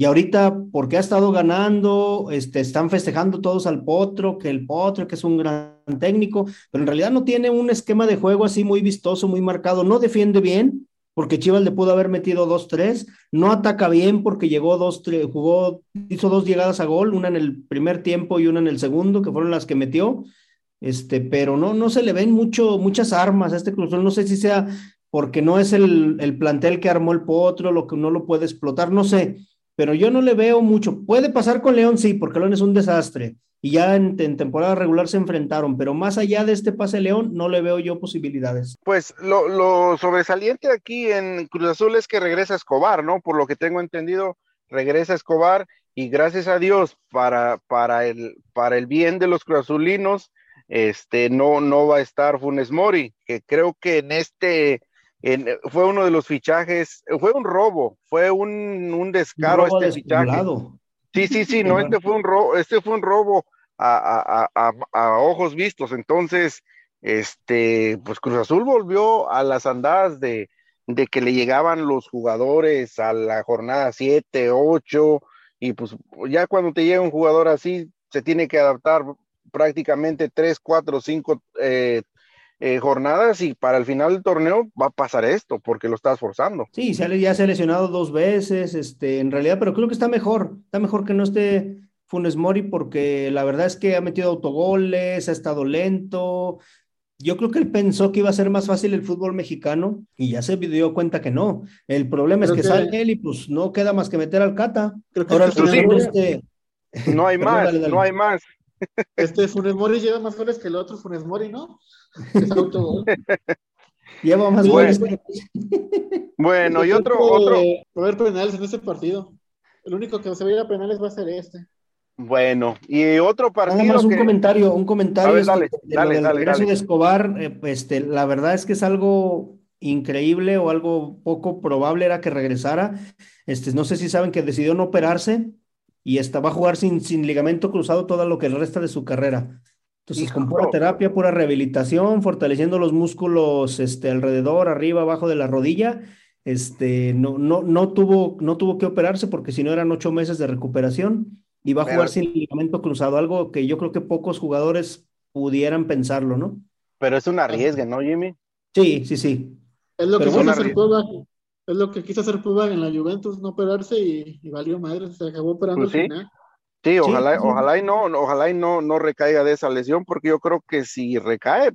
y ahorita, porque ha estado ganando, este, están festejando todos al Potro, que el Potro, que es un gran técnico, pero en realidad no tiene un esquema de juego así muy vistoso, muy marcado, no defiende bien, porque Chivas le pudo haber metido dos, tres, no ataca bien porque llegó dos, tres, jugó, hizo dos llegadas a gol, una en el primer tiempo y una en el segundo, que fueron las que metió, este, pero no, no se le ven mucho, muchas armas a este Cruz no sé si sea porque no es el, el plantel que armó el Potro, lo que no lo puede explotar, no sé, pero yo no le veo mucho. Puede pasar con León, sí, porque León es un desastre y ya en, temporada regular se enfrentaron, pero más allá de este pase León, no le veo yo posibilidades. Pues lo, sobresaliente aquí en Cruz Azul es que regresa Escobar, ¿no? Por lo que tengo entendido, regresa Escobar y gracias a Dios para, para, el, para el bien de los cruzazulinos, este, no, no va a estar Funes Mori, que creo que en este fue uno de los fichajes, fue un robo, fue un, descaro este fichaje. Sí, sí, sí, *laughs* no, este fue un robo, este fue un robo a, ojos vistos. Entonces, este, pues Cruz Azul volvió a las andadas de, de que le llegaban los jugadores a la jornada 7, 8, y pues ya cuando te llega un jugador así, se tiene que adaptar prácticamente 3, 4, 5 eh, jornadas y para el final del torneo va a pasar esto porque lo estás forzando. Sí, ya se ha lesionado dos veces, este, en realidad, pero creo que está mejor, está mejor que no esté Funes Mori porque la verdad es que ha metido autogoles, ha estado lento. Yo creo que él pensó que iba a ser más fácil el fútbol mexicano y ya se dio cuenta que no. El problema es que, sale él y pues no queda más que meter al Cata. Ahora este... No hay *laughs* más, no hay más. Este Funes Mori lleva más goles que el otro Funes Mori, ¿no? Lleva más bueno. *laughs* bueno, y otro, otro. Va a haber penales en este partido. El único que se va a ir a penales va a ser este. Bueno, y otro partido. Nada más un comentario, un comentario. Ver, dale, dale, dale, de Escobar, eh, este, la verdad es que es algo increíble o algo poco probable era que regresara. Este, no sé si saben que decidió no operarse y está, va a jugar sin, sin ligamento cruzado todo lo que resta de su carrera. Entonces, con pura terapia, pura rehabilitación, fortaleciendo los músculos este, alrededor, arriba, abajo de la rodilla, este, no, no, no, tuvo, no tuvo que operarse porque si no eran ocho meses de recuperación y va a jugar sin ligamento cruzado, algo que yo creo que pocos jugadores pudieran pensarlo, ¿no? Pero es una riesga, ¿no, Jimmy? Sí, sí, sí. Es lo que quiso hacer Puebla, es lo que quiso hacer Puebla en la Juventus, no operarse y, valió madre, se acabó operando pues final. Sí, ojalá, ojalá y no, ojalá y no, no recaiga de esa lesión, porque yo creo que si recae,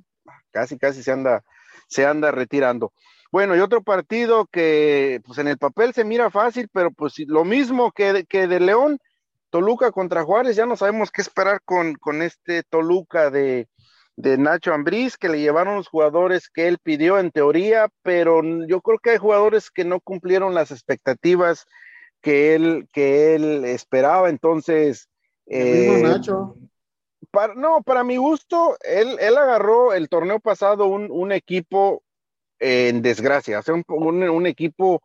casi casi se anda, se anda retirando. Bueno, y otro partido que pues en el papel se mira fácil, pero pues lo mismo que, que de León, Toluca contra Juárez, ya no sabemos qué esperar con, con este Toluca de, de Nacho Ambriz, que le llevaron los jugadores que él pidió en teoría, pero yo creo que hay jugadores que no cumplieron las expectativas que él, que él esperaba. Entonces, eh, Nacho. Para, no, para mi gusto, él, él agarró el torneo pasado un, un equipo en desgracia, o sea, un, un, equipo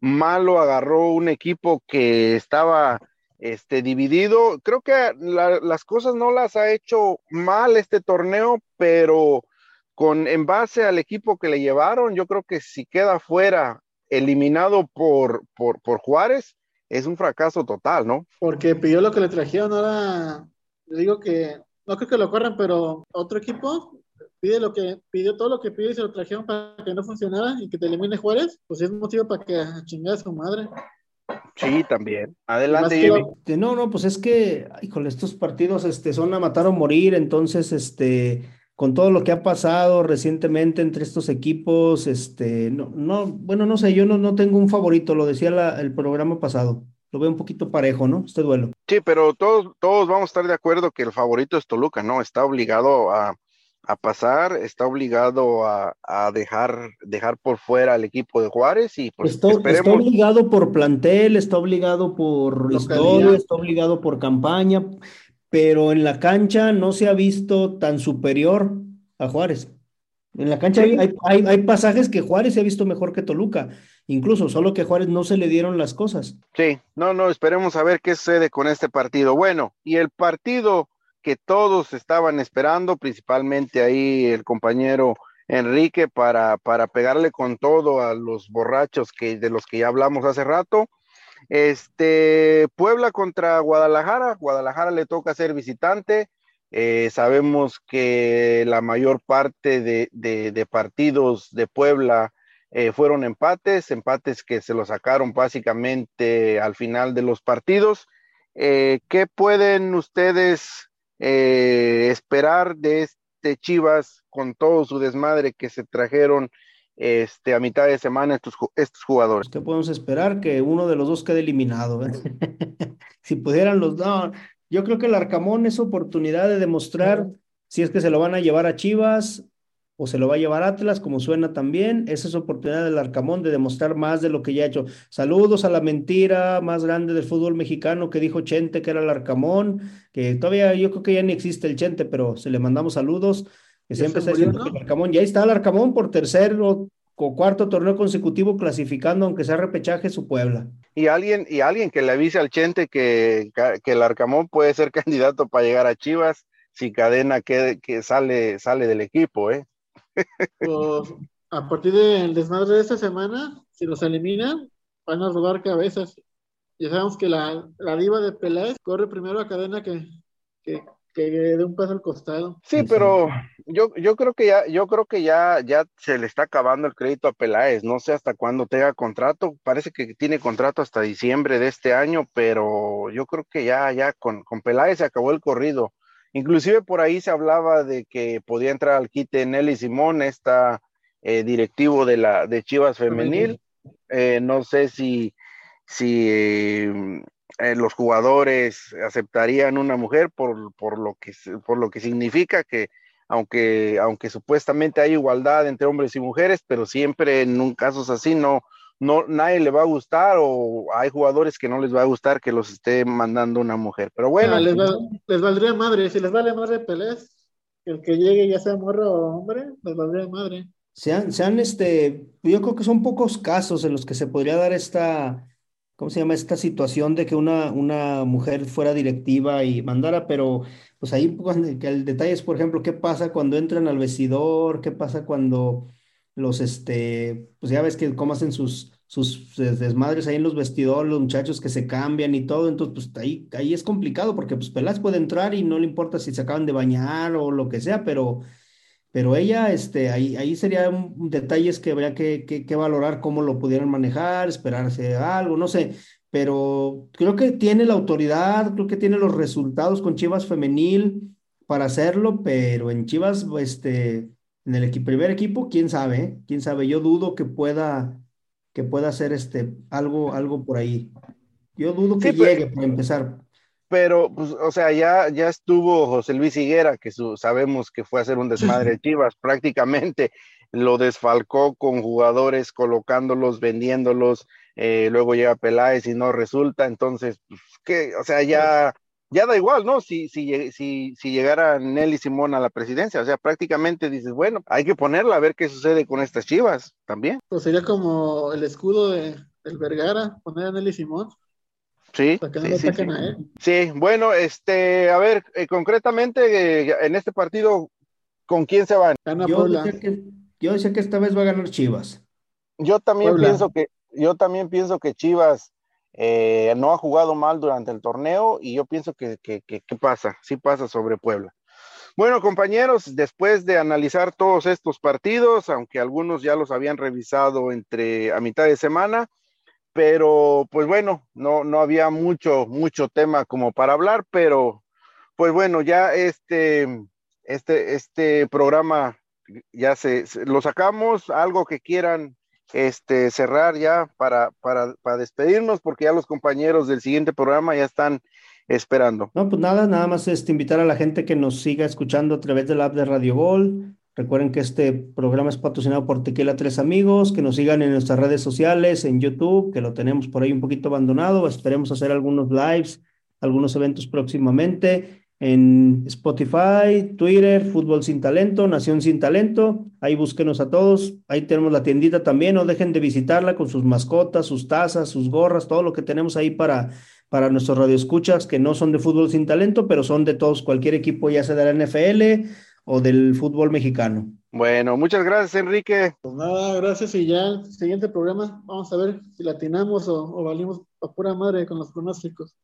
malo, agarró un equipo que estaba este, dividido. Creo que las cosas no las ha hecho mal este torneo, pero con en base al equipo que le llevaron, yo creo que si queda fuera, eliminado por, por, por Juárez, es un fracaso total, ¿no? Porque pidió lo que le trajeron, ahora le digo que no creo que lo corran, pero otro equipo pide lo que pidió todo lo que pidió y se lo trajeron para que no funcionara y que te elimine Juárez, pues es motivo para que chingue a su madre. Sí, *laughs* también. Adelante, Jimmy. Este, no, no, pues es que, híjole, estos partidos este, son a matar o morir, entonces, este, con todo lo que ha pasado recientemente entre estos equipos, este, no, no, bueno, no sé, yo no, no tengo un favorito, lo decía la, el programa pasado. Lo veo un poquito parejo, ¿no? Este duelo. Sí, pero todos, todos vamos a estar de acuerdo que el favorito es Toluca, ¿no? Está obligado a, a pasar, está obligado a, dejar, dejar por fuera al equipo de Juárez y pues está, obligado por plantel, está obligado por historia, está obligado por campaña, pero en la cancha no se ha visto tan superior a Juárez. En la cancha hay, hay, pasajes que Juárez se ha visto mejor que Toluca, incluso solo que a Juárez no se le dieron las cosas. Sí, no, no, esperemos a ver qué sucede con este partido. Bueno, y el partido que todos estaban esperando, principalmente ahí el compañero Enrique, para, para pegarle con todo a los borrachos que, de los que ya hablamos hace rato. Este, Puebla contra Guadalajara, Guadalajara le toca ser visitante. Eh, sabemos que la mayor parte de, de, partidos de Puebla eh, fueron empates, empates que se lo sacaron básicamente al final de los partidos. Eh, ¿Qué pueden ustedes eh, esperar de este Chivas con todo su desmadre que se trajeron este, a mitad de semana estos, estos jugadores. ¿Qué podemos esperar? Que uno de los dos quede eliminado. ¿eh? *laughs* si pudieran los dos. yo creo que el Arcamón es oportunidad de demostrar si es que se lo van a llevar a Chivas o se lo va a llevar Atlas, como suena también. Esa es oportunidad del Arcamón de demostrar más de lo que ya ha hecho. Saludos a la mentira más grande del fútbol mexicano que dijo Chente que era el Arcamón, que todavía yo creo que ya ni existe el Chente, pero se le mandamos saludos. Que siempre está diciendo que el Arcamón, ya está el Arcamón por tercer o, cuarto torneo consecutivo clasificando, aunque sea repechaje, su Puebla. Y alguien, y alguien que le avise al Chente que, que el Arcamón puede ser *laughs* candidato para llegar a Chivas si Cadena que, que sale, sale del equipo, ¿eh? Pues, a partir del desmadre de esta semana, si los eliminan, van a robar cabezas. Ya sabemos que la, la diva de Peláez corre primero a cadena que, que, que dé un paso al costado. Sí, pero yo, yo creo que ya, yo creo que ya, ya se le está acabando el crédito a Peláez. No sé hasta cuándo tenga contrato. Parece que tiene contrato hasta diciembre de este año, pero yo creo que ya, ya con, con Peláez se acabó el corrido. Inclusive por ahí se hablaba de que podía entrar al quite Nelly Simón, esta eh, directivo de la de Chivas Femenil. Eh, no sé si, si eh, los jugadores aceptarían una mujer por, por, lo que, por lo que significa que aunque, aunque supuestamente hay igualdad entre hombres y mujeres, pero siempre en un casos así no, no, nadie le va a gustar o hay jugadores que no les va a gustar que los esté mandando una mujer. Pero bueno. les, valdría madre, si les vale madre Pelés, el que llegue ya sea morro o hombre, les valdría madre. Sean, sean este, yo creo que son pocos casos en los que se podría dar esta, ¿cómo se llama? Esta situación de que una, una mujer fuera directiva y mandara, pero pues ahí pues, el detalle es, por ejemplo, qué pasa cuando entran al vestidor, qué pasa cuando los, este, pues ya ves que cómo hacen sus, sus desmadres ahí en los vestidores, los muchachos que se cambian y todo, entonces pues ahí, ahí es complicado porque pues puede entrar y no le importa si se acaban de bañar o lo que sea, pero, pero ella, este, ahí, ahí sería un, detalles que habría que, que, valorar cómo lo pudieran manejar, esperarse algo, no sé, pero creo que tiene la autoridad, creo que tiene los resultados con Chivas femenil para hacerlo, pero en Chivas, este en el primer equipo, quién sabe, ¿eh? quién sabe. Yo dudo que pueda, que pueda hacer este, algo, algo por ahí. Yo dudo que llegue para empezar. Pero, pues, o sea, ya, ya estuvo José Luis Higuera, que sabemos que fue a hacer un desmadre de *laughs* Chivas, prácticamente lo desfalcó con jugadores, colocándolos, vendiéndolos, eh, luego llega Peláez y no resulta, entonces, pues, que, o sea, ya ya da igual, ¿no? Si, si, si, si llegara Nelly Simón a la presidencia, o sea, prácticamente dices, bueno, hay que ponerla a ver qué sucede con estas chivas también. Pues sería como el escudo de, del Vergara, poner a Nelly Simón. Sí, sí, sí, bueno, este, a ver, eh, concretamente eh, en este partido, ¿con quién se van? Yo decía, que, yo decía que esta vez va a ganar Chivas. Yo también pienso que, yo también pienso que Chivas eh, no ha jugado mal durante el torneo y yo pienso que, pasa, sí pasa sobre Puebla. Bueno, compañeros, después de analizar todos estos partidos, aunque algunos ya los habían revisado entre a mitad de semana, pero pues bueno, no, no había mucho, mucho tema como para hablar, pero pues bueno, ya este, este, este programa ya se, lo sacamos, algo que quieran este, cerrar ya para, para, para despedirnos, porque ya los compañeros del siguiente programa ya están esperando. No, pues nada, nada más este, invitar a la gente que nos siga escuchando a través del app de Radio Gol. Recuerden que este programa es patrocinado por Tequila Tres Amigos, que nos sigan en nuestras redes sociales, en YouTube, que lo tenemos por ahí un poquito abandonado. Esperemos hacer algunos lives, algunos eventos próximamente en Spotify, Twitter, Fútbol Sin Talento, Nación Sin Talento. Ahí búsquenos a todos. Ahí tenemos la tiendita también. No dejen de visitarla con sus mascotas, sus tazas, sus gorras, todo lo que tenemos ahí para, para nuestros radioescuchas que no son de Fútbol Sin Talento, pero son de todos, cualquier equipo, ya sea de la NFL o del fútbol mexicano. Bueno, muchas gracias, Enrique. Pues nada, gracias. Y ya el siguiente programa, vamos a ver si latinamos o, o valimos a pura madre con los pronósticos.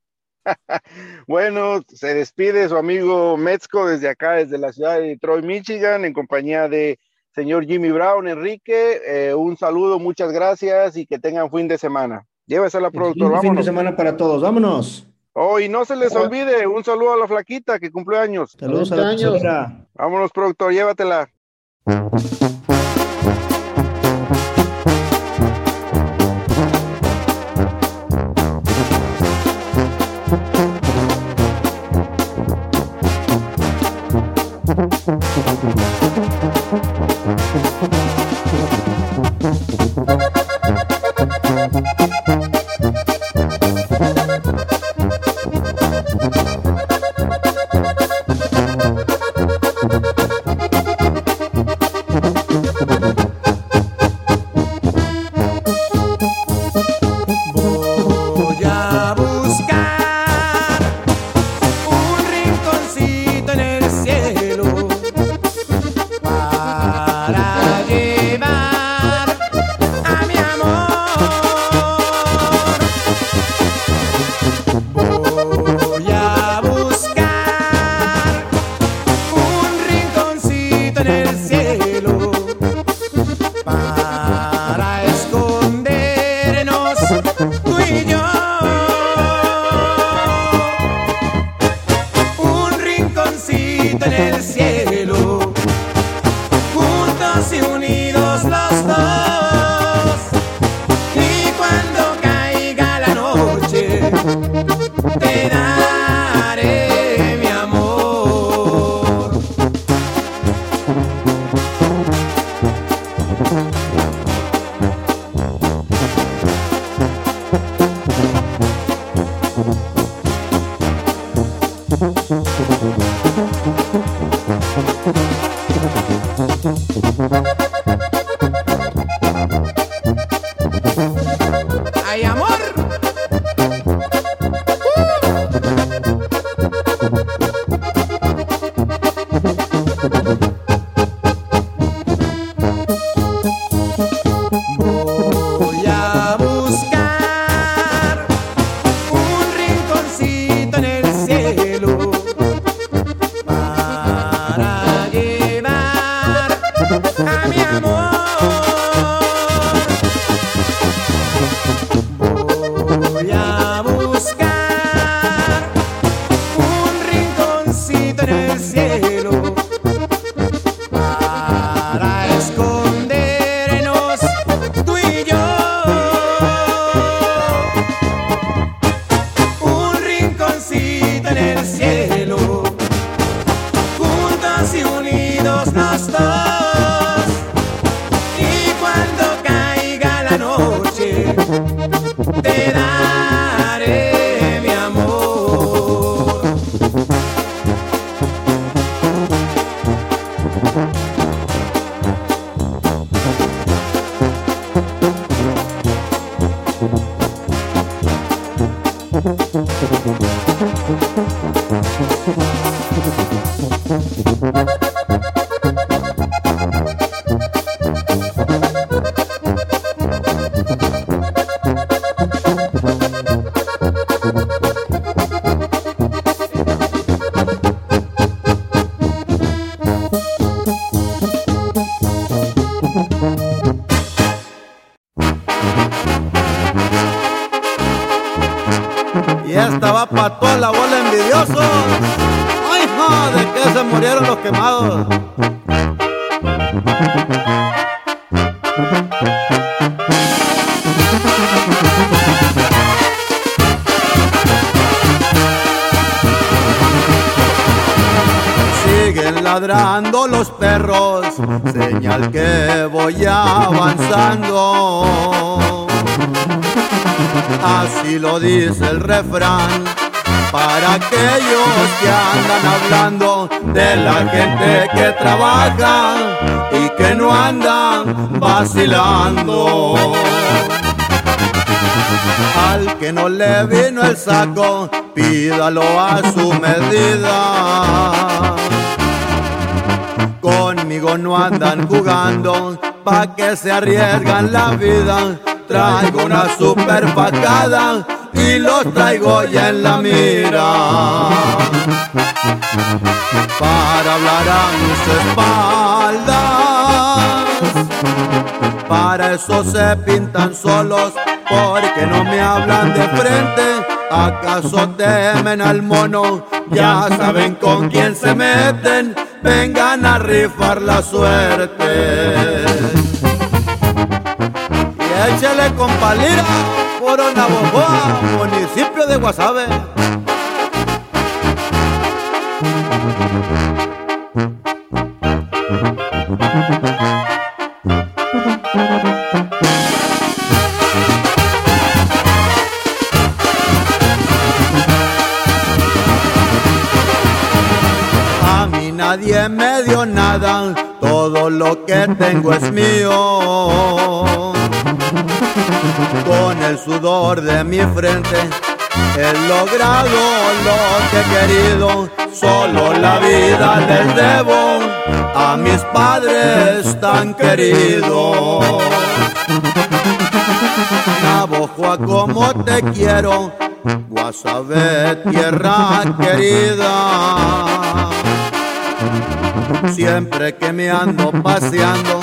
*laughs* bueno, se despide su amigo Metzko desde acá, desde la ciudad de Detroit, Michigan, en compañía de señor Jimmy Brown, Enrique. Eh, un saludo, muchas gracias y que tengan fin de semana. Llévese a la productora. Fin de semana para todos, vámonos. Oh, y no se les olvide, un saludo a la flaquita que cumple años. Saludos a la años. Vámonos, productor, llévatela. Dice el refrán. Para aquellos que andan hablando de la gente que trabaja y que no andan vacilando. Al que no le vino el saco, pídalo a su medida. Conmigo no andan jugando, pa' que se arriesgan la vida. Traigo una super facada y los traigo ya en la mira. Para hablar a mis espaldas, para eso se pintan solos, porque no me hablan de frente. ¿Acaso temen al mono? Ya saben con quién se meten, vengan a rifar la suerte. Y échale con palira por una boboa, municipio de Guasave. A mí nadie me dio nada, todo lo que tengo es mío. El sudor de mi frente he logrado lo que he querido, solo la vida les debo a mis padres tan queridos. Navojoa como te quiero, Guasave tierra querida. Siempre que me ando paseando,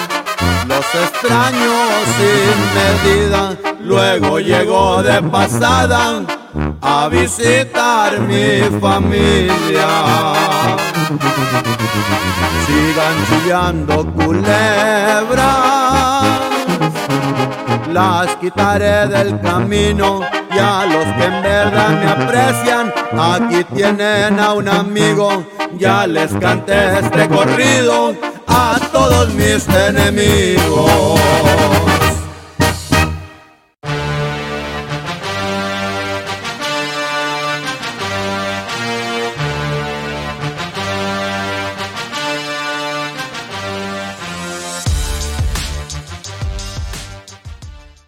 los extraño sin medida. Luego llego de pasada a visitar mi familia. Sigan chillando culebras, las quitaré del camino. Y a los que en verdad me aprecian, aquí tienen a un amigo. Ya les canté este corrido a todos mis enemigos.